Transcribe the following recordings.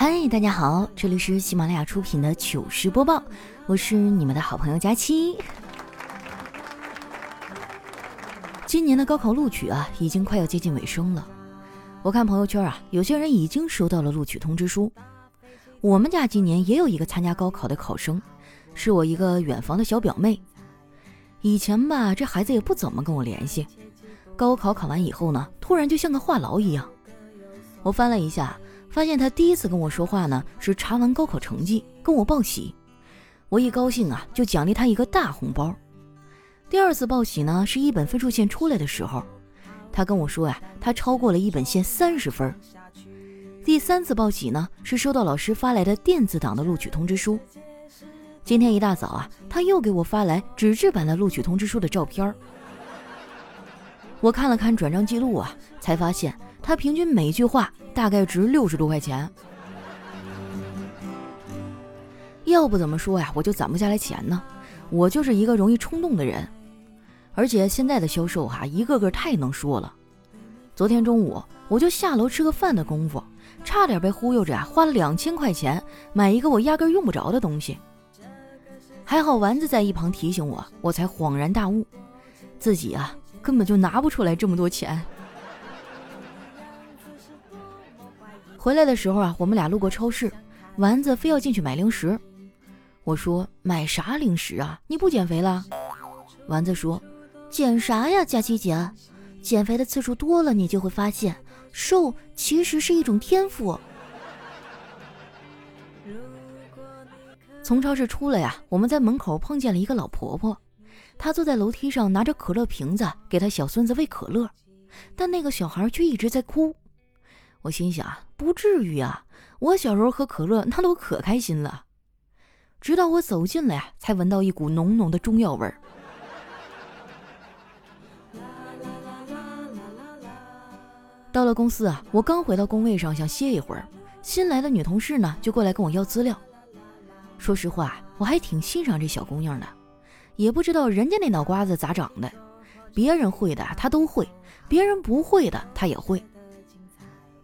嗨，大家好，这里是喜马拉雅出品的糗事播报，我是你们的好朋友佳期。今年的高考录取啊，已经快要接近尾声了。我看朋友圈啊，有些人已经收到了录取通知书。我们家今年也有一个参加高考的考生，是我一个远房的小表妹。以前吧，这孩子也不怎么跟我联系。高考考完以后呢，突然就像个话痨一样。我翻了一下。发现他第一次跟我说话呢，是查完高考成绩跟我报喜，我一高兴啊，就奖励他一个大红包。第二次报喜呢，是一本分数线出来的时候，他跟我说呀，他超过了一本线三十分。第三次报喜呢，是收到老师发来的电子档的录取通知书。今天一大早啊，他又给我发来纸质版的录取通知书的照片我看了看转账记录啊，才发现他平均每句话。大概值六十多块钱，要不怎么说呀，我就攒不下来钱呢。我就是一个容易冲动的人，而且现在的销售哈，一个个太能说了。昨天中午我就下楼吃个饭的功夫，差点被忽悠着啊，花了两千块钱买一个我压根用不着的东西。还好丸子在一旁提醒我，我才恍然大悟，自己啊根本就拿不出来这么多钱。回来的时候啊，我们俩路过超市，丸子非要进去买零食。我说：“买啥零食啊？你不减肥了？”丸子说：“减啥呀，佳琪姐？减肥的次数多了，你就会发现，瘦其实是一种天赋。”从超市出来呀，我们在门口碰见了一个老婆婆，她坐在楼梯上，拿着可乐瓶子给她小孙子喂可乐，但那个小孩却一直在哭。我心想，不至于啊！我小时候喝可乐那都可开心了。直到我走近了呀，才闻到一股浓浓的中药味儿。到了公司啊，我刚回到工位上，想歇一会儿，新来的女同事呢就过来跟我要资料。说实话，我还挺欣赏这小姑娘的，也不知道人家那脑瓜子咋长的，别人会的她都会，别人不会的她也会。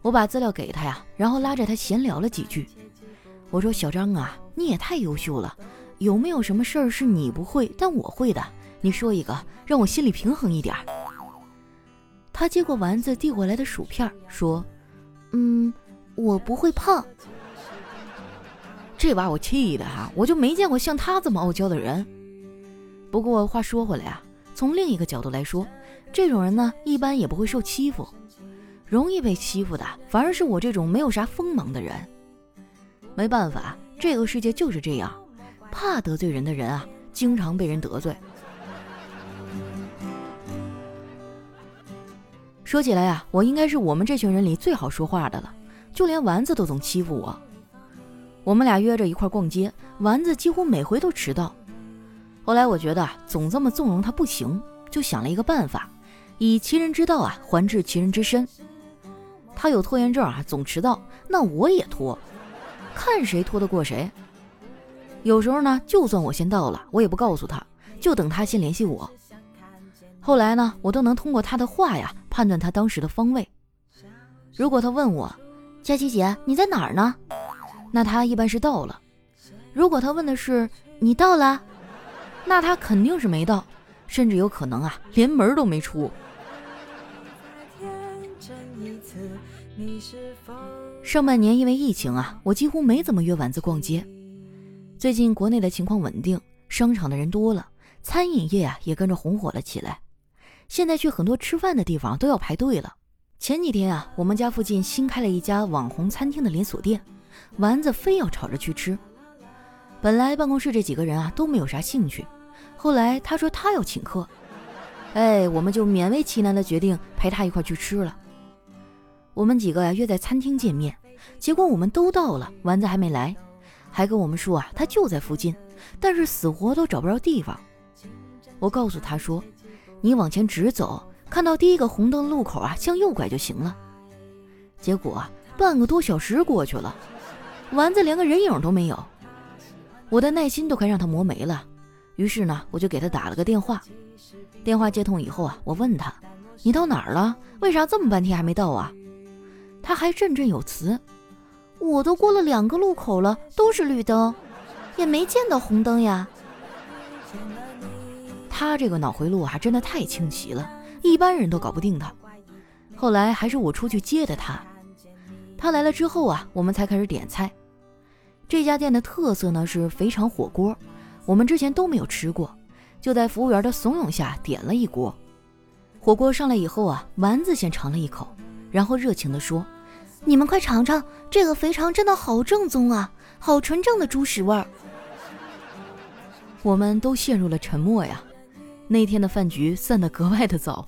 我把资料给他呀，然后拉着他闲聊了几句。我说：“小张啊，你也太优秀了，有没有什么事儿是你不会但我会的？你说一个，让我心里平衡一点。”他接过丸子递过来的薯片，说：“嗯，我不会胖。”这把我气的哈，我就没见过像他这么傲娇的人。不过话说回来啊，从另一个角度来说，这种人呢，一般也不会受欺负。容易被欺负的反而是我这种没有啥锋芒的人。没办法，这个世界就是这样，怕得罪人的人啊，经常被人得罪。说起来呀，我应该是我们这群人里最好说话的了，就连丸子都总欺负我。我们俩约着一块逛街，丸子几乎每回都迟到。后来我觉得总这么纵容他不行，就想了一个办法，以其人之道啊还治其人之身。他有拖延症啊，总迟到，那我也拖，看谁拖得过谁。有时候呢，就算我先到了，我也不告诉他，就等他先联系我。后来呢，我都能通过他的话呀，判断他当时的方位。如果他问我，佳琪姐你在哪儿呢？那他一般是到了。如果他问的是你到了，那他肯定是没到，甚至有可能啊，连门都没出。上半年因为疫情啊，我几乎没怎么约丸子逛街。最近国内的情况稳定，商场的人多了，餐饮业啊也跟着红火了起来。现在去很多吃饭的地方都要排队了。前几天啊，我们家附近新开了一家网红餐厅的连锁店，丸子非要吵着去吃。本来办公室这几个人啊都没有啥兴趣，后来他说他要请客，哎，我们就勉为其难的决定陪他一块去吃了。我们几个呀约在餐厅见面，结果我们都到了，丸子还没来，还跟我们说啊他就在附近，但是死活都找不着地方。我告诉他说，你往前直走，看到第一个红灯路口啊，向右拐就行了。结果啊半个多小时过去了，丸子连个人影都没有，我的耐心都快让他磨没了。于是呢，我就给他打了个电话。电话接通以后啊，我问他，你到哪儿了？为啥这么半天还没到啊？他还振振有词：“我都过了两个路口了，都是绿灯，也没见到红灯呀。他这个脑回路啊，真的太清奇了，一般人都搞不定他。后来还是我出去接的他。他来了之后啊，我们才开始点菜。这家店的特色呢是肥肠火锅，我们之前都没有吃过，就在服务员的怂恿下点了一锅。火锅上来以后啊，丸子先尝了一口，然后热情地说：“你们快尝尝，这个肥肠真的好正宗啊，好纯正的猪屎味儿。”我们都陷入了沉默呀。那天的饭局散得格外的早。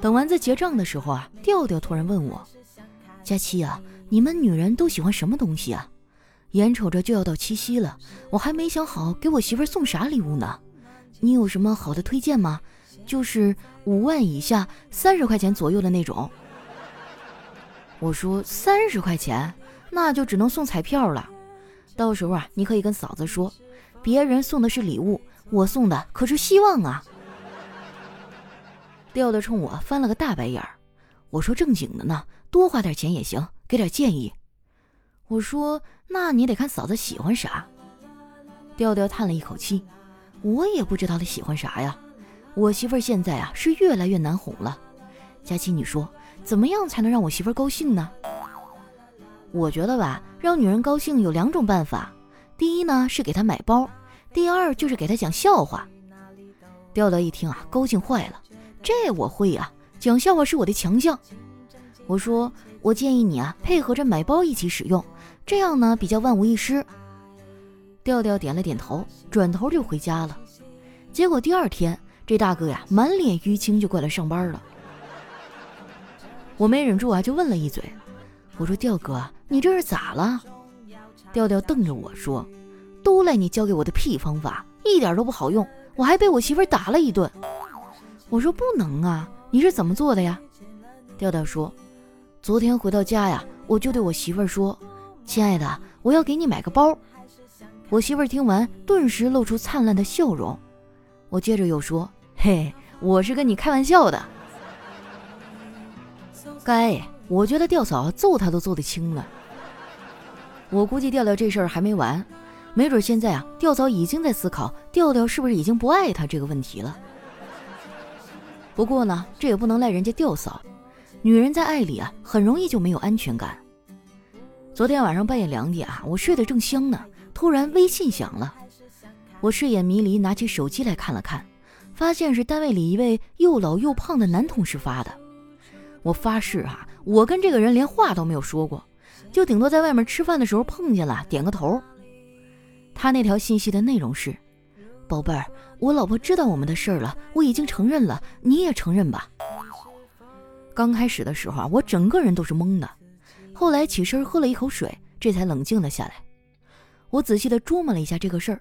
等丸子结账的时候啊，调调突然问我：“佳期啊。”你们女人都喜欢什么东西啊？眼瞅着就要到七夕了，我还没想好给我媳妇送啥礼物呢。你有什么好的推荐吗？就是五万以下、三十块钱左右的那种。我说三十块钱，那就只能送彩票了。到时候啊，你可以跟嫂子说，别人送的是礼物，我送的可是希望啊。调调冲我翻了个大白眼儿。我说正经的呢，多花点钱也行。给点建议，我说那你得看嫂子喜欢啥。调调叹了一口气，我也不知道她喜欢啥呀。我媳妇儿现在啊是越来越难哄了。佳琪，你说怎么样才能让我媳妇儿高兴呢？我觉得吧，让女人高兴有两种办法。第一呢是给她买包，第二就是给她讲笑话。调调一听啊，高兴坏了，这我会呀，讲笑话是我的强项。我说。我建议你啊，配合着买包一起使用，这样呢比较万无一失。调调点了点头，转头就回家了。结果第二天，这大哥呀满脸淤青就过来上班了。我没忍住啊，就问了一嘴，我说：“调哥，你这是咋了？”调调瞪着我说：“都赖你教给我的屁方法，一点都不好用，我还被我媳妇打了一顿。”我说：“不能啊，你是怎么做的呀？”调调说。昨天回到家呀，我就对我媳妇说：“亲爱的，我要给你买个包。”我媳妇听完，顿时露出灿烂的笑容。我接着又说：“嘿，我是跟你开玩笑的。”该，我觉得吊嫂揍他都揍得轻了。我估计调调这事儿还没完，没准现在啊，吊嫂已经在思考调调是不是已经不爱他这个问题了。不过呢，这也不能赖人家吊嫂。女人在爱里啊，很容易就没有安全感。昨天晚上半夜两点啊，我睡得正香呢，突然微信响了。我睡眼迷离，拿起手机来看了看，发现是单位里一位又老又胖的男同事发的。我发誓啊，我跟这个人连话都没有说过，就顶多在外面吃饭的时候碰见了，点个头。他那条信息的内容是：“宝贝儿，我老婆知道我们的事儿了，我已经承认了，你也承认吧。”刚开始的时候啊，我整个人都是懵的，后来起身喝了一口水，这才冷静了下来。我仔细的琢磨了一下这个事儿，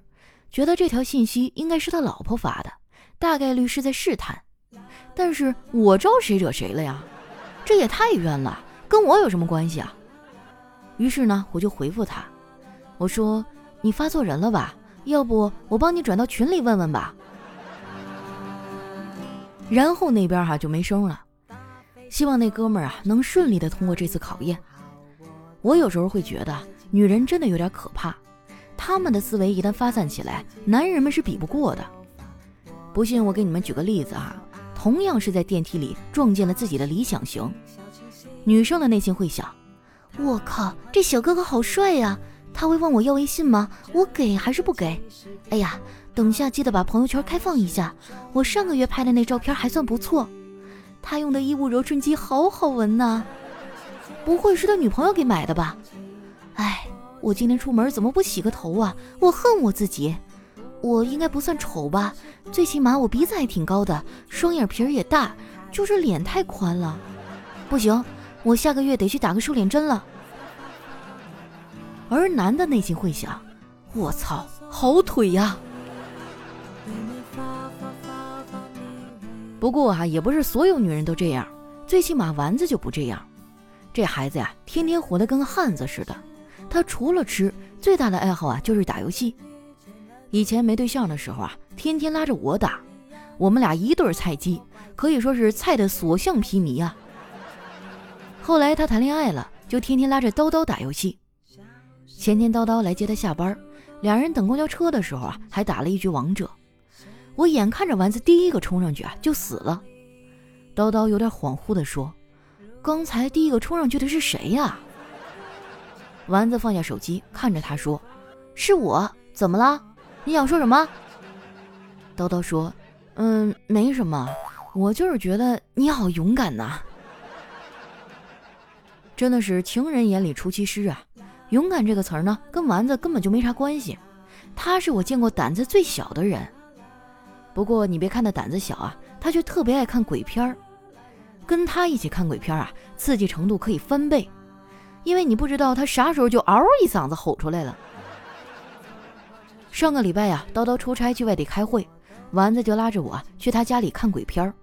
觉得这条信息应该是他老婆发的，大概率是在试探。但是我招谁惹谁了呀？这也太冤了，跟我有什么关系啊？于是呢，我就回复他，我说：“你发错人了吧？要不我帮你转到群里问问吧。”然后那边哈就没声了。希望那哥们儿啊能顺利的通过这次考验。我有时候会觉得，女人真的有点可怕，她们的思维一旦发散起来，男人们是比不过的。不信我给你们举个例子啊，同样是在电梯里撞见了自己的理想型，女生的内心会想：我靠，这小哥哥好帅呀！他会问我要微信吗？我给还是不给？哎呀，等下记得把朋友圈开放一下，我上个月拍的那照片还算不错。他用的衣物柔顺剂好好闻呐，不会是他女朋友给买的吧？哎，我今天出门怎么不洗个头啊？我恨我自己。我应该不算丑吧？最起码我鼻子还挺高的，双眼皮也大，就是脸太宽了。不行，我下个月得去打个瘦脸针了。而男的内心会想：我操，好腿呀！不过啊，也不是所有女人都这样，最起码丸子就不这样。这孩子呀，天天活得跟个汉子似的。他除了吃，最大的爱好啊就是打游戏。以前没对象的时候啊，天天拉着我打，我们俩一对菜鸡，可以说是菜的所向披靡啊。后来他谈恋爱了，就天天拉着叨叨打游戏。前天叨叨来接他下班，两人等公交车的时候啊，还打了一局王者。我眼看着丸子第一个冲上去啊，就死了。叨叨有点恍惚地说：“刚才第一个冲上去的是谁呀？”丸子放下手机，看着他说：“是我。怎么了？你想说什么？”叨叨说：“嗯，没什么，我就是觉得你好勇敢呐。”真的是情人眼里出西施啊！勇敢这个词儿呢，跟丸子根本就没啥关系。他是我见过胆子最小的人。不过你别看他胆子小啊，他却特别爱看鬼片儿。跟他一起看鬼片啊，刺激程度可以翻倍，因为你不知道他啥时候就嗷一嗓子吼出来了。上个礼拜呀，叨叨出差去外地开会，丸子就拉着我去他家里看鬼片儿。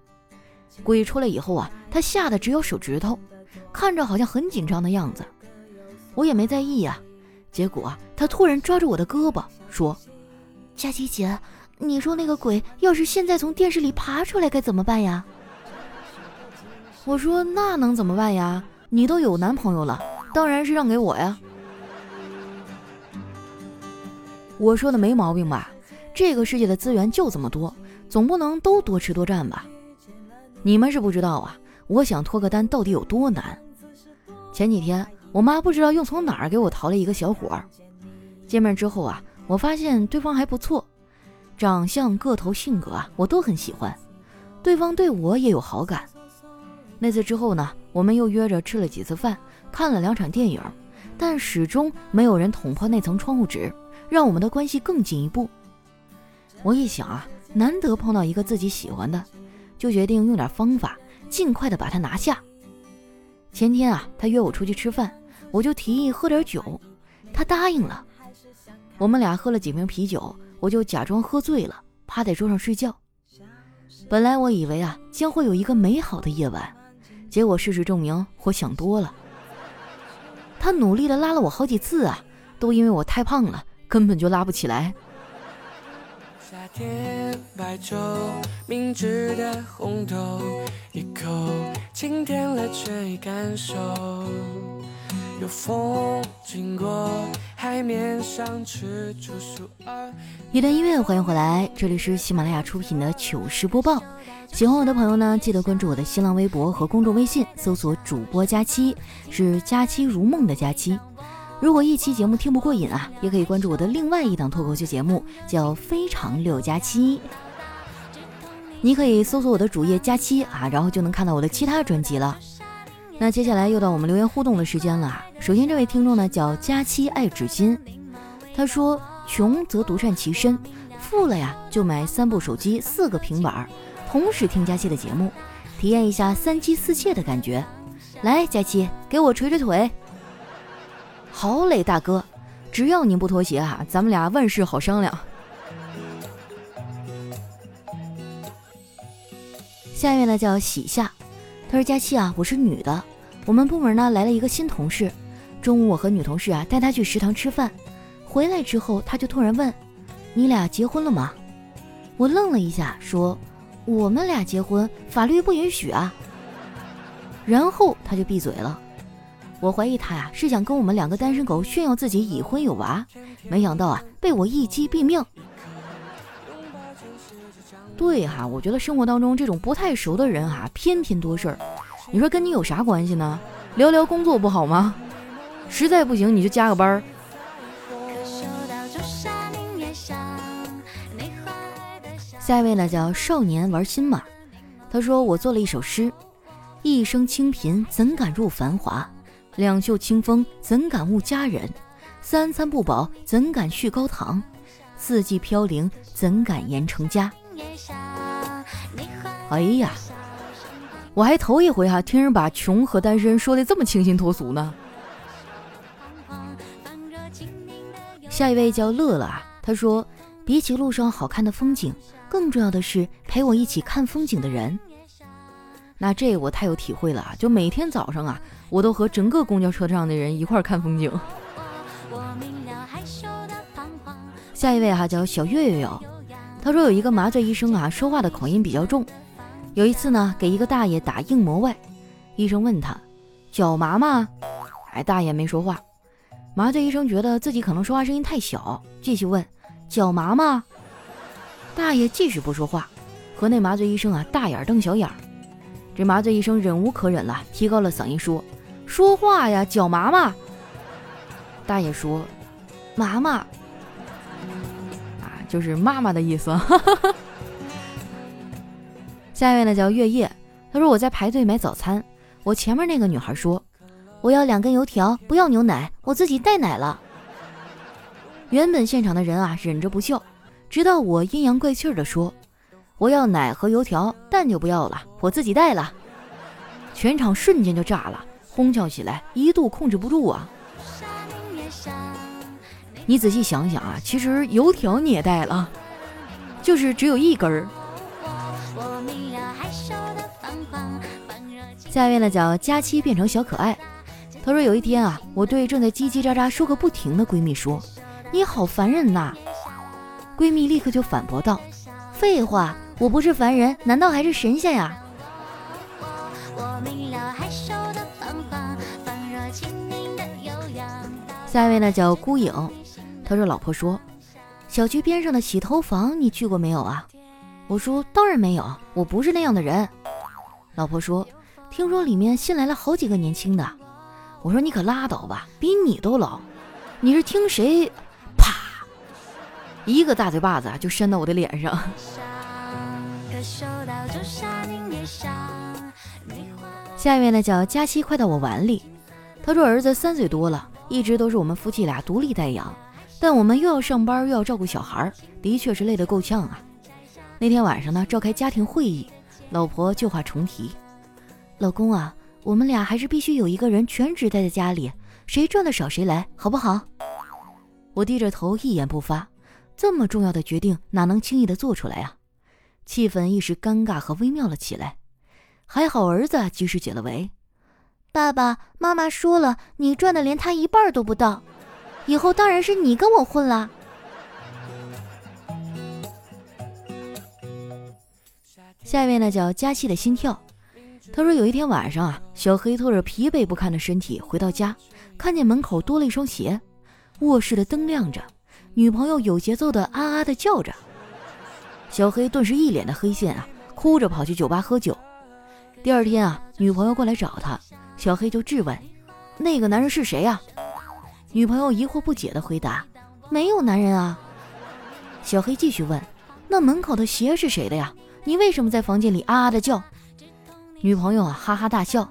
鬼出来以后啊，他吓得只有手指头，看着好像很紧张的样子。我也没在意呀，结果啊他突然抓住我的胳膊说：“佳琪姐。”你说那个鬼要是现在从电视里爬出来该怎么办呀？我说那能怎么办呀？你都有男朋友了，当然是让给我呀。我说的没毛病吧？这个世界的资源就这么多，总不能都多吃多占吧？你们是不知道啊，我想脱个单到底有多难。前几天我妈不知道又从哪儿给我淘了一个小伙儿，见面之后啊，我发现对方还不错。长相、个头、性格啊，我都很喜欢，对方对我也有好感。那次之后呢，我们又约着吃了几次饭，看了两场电影，但始终没有人捅破那层窗户纸，让我们的关系更进一步。我一想啊，难得碰到一个自己喜欢的，就决定用点方法，尽快的把他拿下。前天啊，他约我出去吃饭，我就提议喝点酒，他答应了。我们俩喝了几瓶啤酒。我就假装喝醉了，趴在桌上睡觉。本来我以为啊，将会有一个美好的夜晚，结果事实证明我想多了。他努力的拉了我好几次啊，都因为我太胖了，根本就拉不起来。夏天白粥，明治的红豆，一口清甜了却感受。有风经过海面上吃出数二。一段音乐，欢迎回来，这里是喜马拉雅出品的糗事播报。喜欢我的朋友呢，记得关注我的新浪微博和公众微信，搜索主播佳期，是佳期如梦的佳期。如果一期节目听不过瘾啊，也可以关注我的另外一档脱口秀节目，叫非常六加七。你可以搜索我的主页佳期啊，然后就能看到我的其他专辑了。那接下来又到我们留言互动的时间了。首先，这位听众呢叫佳期爱纸巾，他说：“穷则独善其身，富了呀就买三部手机、四个平板，同时听佳期的节目，体验一下三妻四妾的感觉。”来，佳期给我捶捶腿。好嘞，大哥，只要您不脱鞋啊，咱们俩万事好商量。下一位呢叫喜夏。他说：“佳期啊，我是女的，我们部门呢来了一个新同事。中午我和女同事啊带她去食堂吃饭，回来之后她就突然问：‘你俩结婚了吗？’我愣了一下，说：‘我们俩结婚法律不允许啊。’然后她就闭嘴了。我怀疑他呀是想跟我们两个单身狗炫耀自己已婚有娃，没想到啊被我一击毙命。”对哈，我觉得生活当中这种不太熟的人哈，偏偏多事儿。你说跟你有啥关系呢？聊聊工作不好吗？实在不行你就加个班儿。下一位呢叫少年玩心嘛，他说我做了一首诗：一生清贫怎敢入繁华？两袖清风怎敢误佳人？三餐不饱怎敢续高堂？四季飘零怎敢言成家？哎呀，我还头一回哈听人把穷和单身说的这么清新脱俗呢。下一位叫乐乐啊，他说，比起路上好看的风景，更重要的是陪我一起看风景的人。那这我太有体会了，就每天早上啊，我都和整个公交车上的人一块看风景。下一位哈叫小月月哟，他说有一个麻醉医生啊，说话的口音比较重。有一次呢，给一个大爷打硬膜外，医生问他：“脚麻吗？”哎，大爷没说话。麻醉医生觉得自己可能说话声音太小，继续问：“脚麻吗？”大爷继续不说话，和那麻醉医生啊大眼瞪小眼。这麻醉医生忍无可忍了，提高了嗓音说：“说话呀，脚麻吗？”大爷说：“麻麻。”啊，就是妈妈的意思。下一位呢叫月夜，他说我在排队买早餐，我前面那个女孩说。我要两根油条，不要牛奶，我自己带奶了。原本现场的人啊，忍着不笑，直到我阴阳怪气的说：“我要奶和油条，蛋就不要了，我自己带了。”全场瞬间就炸了，哄笑起来，一度控制不住啊！你仔细想想啊，其实油条你也带了，就是只有一根儿。下面的叫佳期变成小可爱。他说：“有一天啊，我对正在叽叽喳喳说个不停的闺蜜说：‘你好烦人呐！’闺蜜立刻就反驳道：‘废话，我不是凡人，难道还是神仙呀？’下一位呢叫孤影，他说：‘老婆说，小区边上的洗头房你去过没有啊？’我说：‘当然没有，我不是那样的人。’老婆说：‘听说里面新来了好几个年轻的。’我说你可拉倒吧，比你都老。你是听谁？啪！一个大嘴巴子就扇到我的脸上。下一位呢叫佳期，快到我碗里。他说儿子三岁多了，一直都是我们夫妻俩独立带养，但我们又要上班又要照顾小孩，的确是累得够呛啊。那天晚上呢，召开家庭会议，老婆旧话重提，老公啊。我们俩还是必须有一个人全职待在家里，谁赚的少谁来，好不好？我低着头一言不发，这么重要的决定哪能轻易的做出来啊？气氛一时尴尬和微妙了起来。还好儿子及时解了围。爸爸妈妈说了，你赚的连他一半都不到，以后当然是你跟我混了。下面呢，叫佳期的心跳。他说：“有一天晚上啊，小黑拖着疲惫不堪的身体回到家，看见门口多了一双鞋，卧室的灯亮着，女朋友有节奏的啊啊的叫着。小黑顿时一脸的黑线啊，哭着跑去酒吧喝酒。第二天啊，女朋友过来找他，小黑就质问：那个男人是谁呀？女朋友疑惑不解的回答：没有男人啊。小黑继续问：那门口的鞋是谁的呀？你为什么在房间里啊啊的叫？”女朋友啊，哈哈大笑。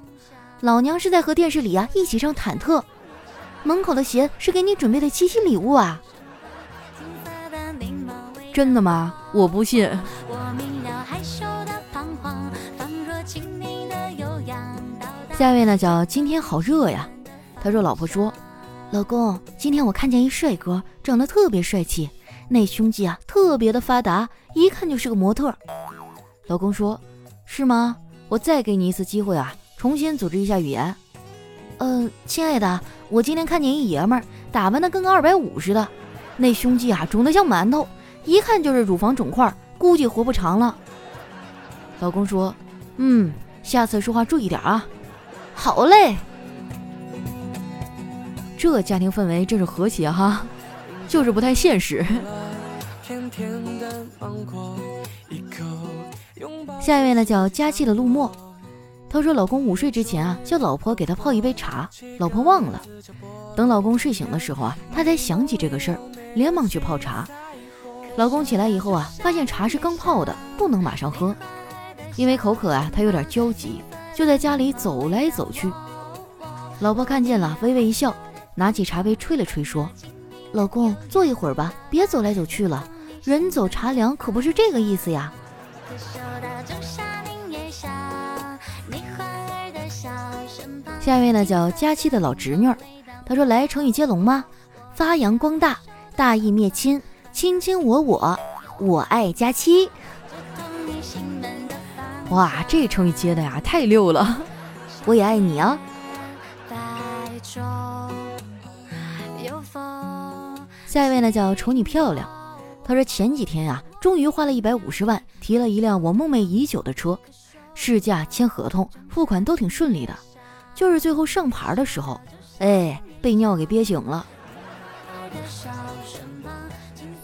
老娘是在和电视里啊一起唱忐忑。门口的鞋是给你准备的七夕礼物啊。真的吗？我不信。下一位呢，叫今天好热呀。他说：“老婆说，老公，今天我看见一帅哥，长得特别帅气，那胸肌啊特别的发达，一看就是个模特。”老公说：“是吗？”我再给你一次机会啊，重新组织一下语言。嗯，亲爱的，我今天看见一爷们儿打扮的跟个二百五似的，那胸肌啊肿得像馒头，一看就是乳房肿块，估计活不长了。老公说：“嗯，下次说话注意点啊。”好嘞。这家庭氛围真是和谐哈，就是不太现实。下一位呢叫佳期的陆墨，他说老公午睡之前啊，叫老婆给他泡一杯茶，老婆忘了。等老公睡醒的时候啊，他才想起这个事儿，连忙去泡茶。老公起来以后啊，发现茶是刚泡的，不能马上喝，因为口渴啊，他有点焦急，就在家里走来走去。老婆看见了，微微一笑，拿起茶杯吹了吹，说：“老公坐一会儿吧，别走来走去了，人走茶凉，可不是这个意思呀。”下一位呢叫佳期的老侄女，她说来成语接龙吗？发扬光大，大义灭亲，卿卿我我，我爱佳期。哇，这成语接的呀太溜了！我也爱你啊。下一位呢叫瞅你漂亮，他说前几天呀，终于花了一百五十万提了一辆我梦寐已久的车，试驾签合同付款都挺顺利的。就是最后上牌的时候，哎，被尿给憋醒了。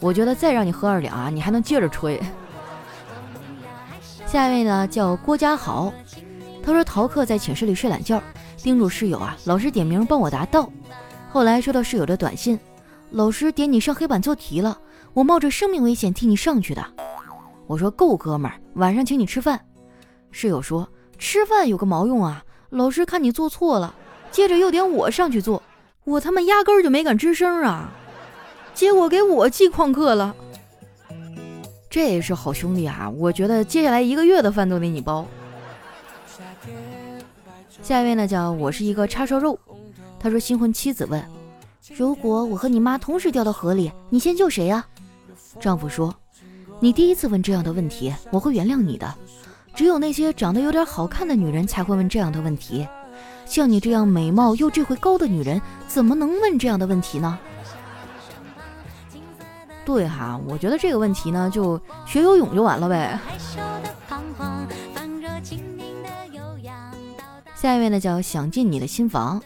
我觉得再让你喝二两啊，你还能接着吹。下一位呢叫郭家豪，他说逃课在寝室里睡懒觉，叮嘱室友啊，老师点名帮我答到。后来收到室友的短信，老师点你上黑板做题了，我冒着生命危险替你上去的。我说够哥们儿，晚上请你吃饭。室友说吃饭有个毛用啊，老师看你做错了，接着又点我上去做，我他妈压根儿就没敢吱声啊。结果给我记旷课了，这也是好兄弟啊！我觉得接下来一个月的饭都得你包。下一位呢，叫我是一个叉烧肉。他说新婚妻子问：如果我和你妈同时掉到河里，你先救谁呀？丈夫说：你第一次问这样的问题，我会原谅你的。只有那些长得有点好看的女人才会问这样的问题，像你这样美貌又智慧高的女人，怎么能问这样的问题呢？对哈，我觉得这个问题呢，就学游泳就完了呗。下一位呢叫想进你的新房，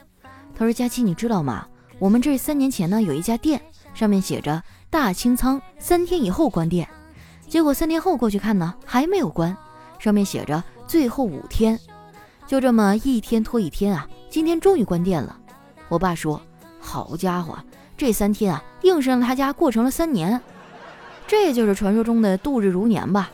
他说佳期你知道吗？我们这三年前呢有一家店，上面写着大清仓，三天以后关店。结果三天后过去看呢，还没有关，上面写着最后五天。就这么一天拖一天啊，今天终于关店了。我爸说，好家伙。这三天啊，硬是让他家过成了三年，这就是传说中的度日如年吧。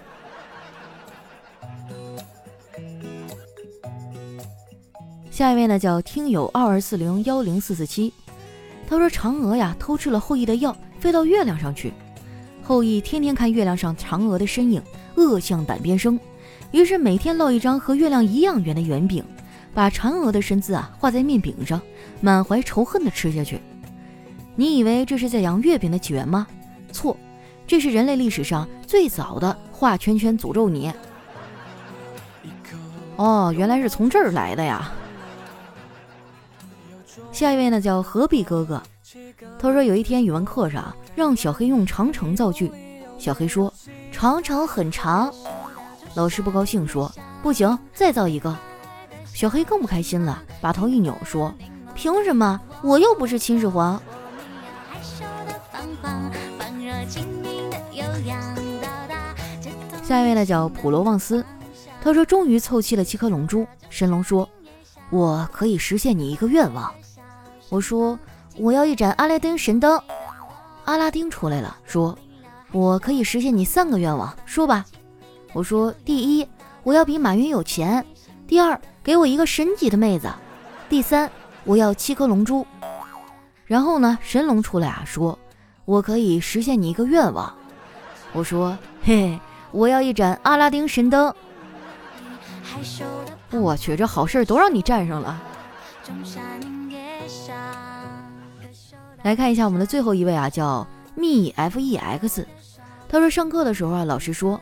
下一位呢，叫听友二二四零幺零四四七，他说嫦娥呀偷吃了后羿的药，飞到月亮上去。后羿天天看月亮上嫦娥的身影，恶向胆边生，于是每天烙一张和月亮一样圆的圆饼，把嫦娥的身姿啊画在面饼上，满怀仇恨的吃下去。你以为这是在讲月饼的起源吗？错，这是人类历史上最早的画圈圈诅咒你。哦，原来是从这儿来的呀。下一位呢叫何必哥哥，他说有一天语文课上让小黑用长城造句，小黑说长城很长，老师不高兴说不行，再造一个。小黑更不开心了，把头一扭说凭什么？我又不是秦始皇。下一位呢叫普罗旺斯，他说终于凑齐了七颗龙珠。神龙说：“我可以实现你一个愿望。”我说：“我要一盏阿拉丁神灯。”阿拉丁出来了，说：“我可以实现你三个愿望，说吧。”我说：“第一，我要比马云有钱；第二，给我一个神级的妹子；第三，我要七颗龙珠。”然后呢，神龙出来啊，说。我可以实现你一个愿望，我说，嘿，我要一盏阿拉丁神灯。我去，这好事都让你占上了。来看一下我们的最后一位啊，叫 me f e x。他说上课的时候啊，老师说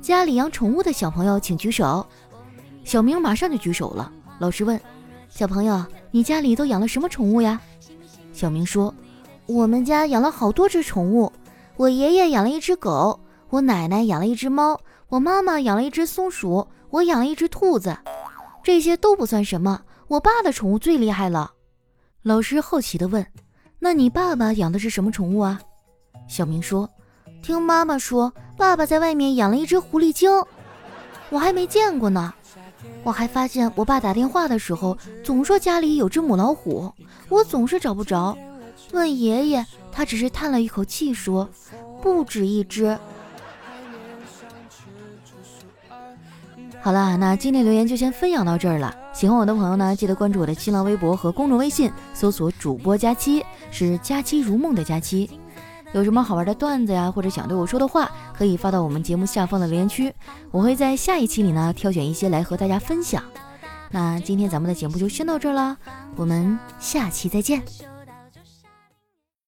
家里养宠物的小朋友请举手。小明马上就举手了。老师问小朋友，你家里都养了什么宠物呀？小明说。我们家养了好多只宠物，我爷爷养了一只狗，我奶奶养了一只猫，我妈妈养了一只松鼠，我养了一只兔子。这些都不算什么，我爸的宠物最厉害了。老师好奇地问：“那你爸爸养的是什么宠物啊？”小明说：“听妈妈说，爸爸在外面养了一只狐狸精，我还没见过呢。我还发现我爸打电话的时候总说家里有只母老虎，我总是找不着。”问爷爷，他只是叹了一口气说：“不止一只。”好了，那今天留言就先分享到这儿了。喜欢我的朋友呢，记得关注我的新浪微博和公众微信，搜索“主播佳期”，是“佳期如梦”的佳期。有什么好玩的段子呀，或者想对我说的话，可以发到我们节目下方的留言区，我会在下一期里呢挑选一些来和大家分享。那今天咱们的节目就先到这儿了，我们下期再见。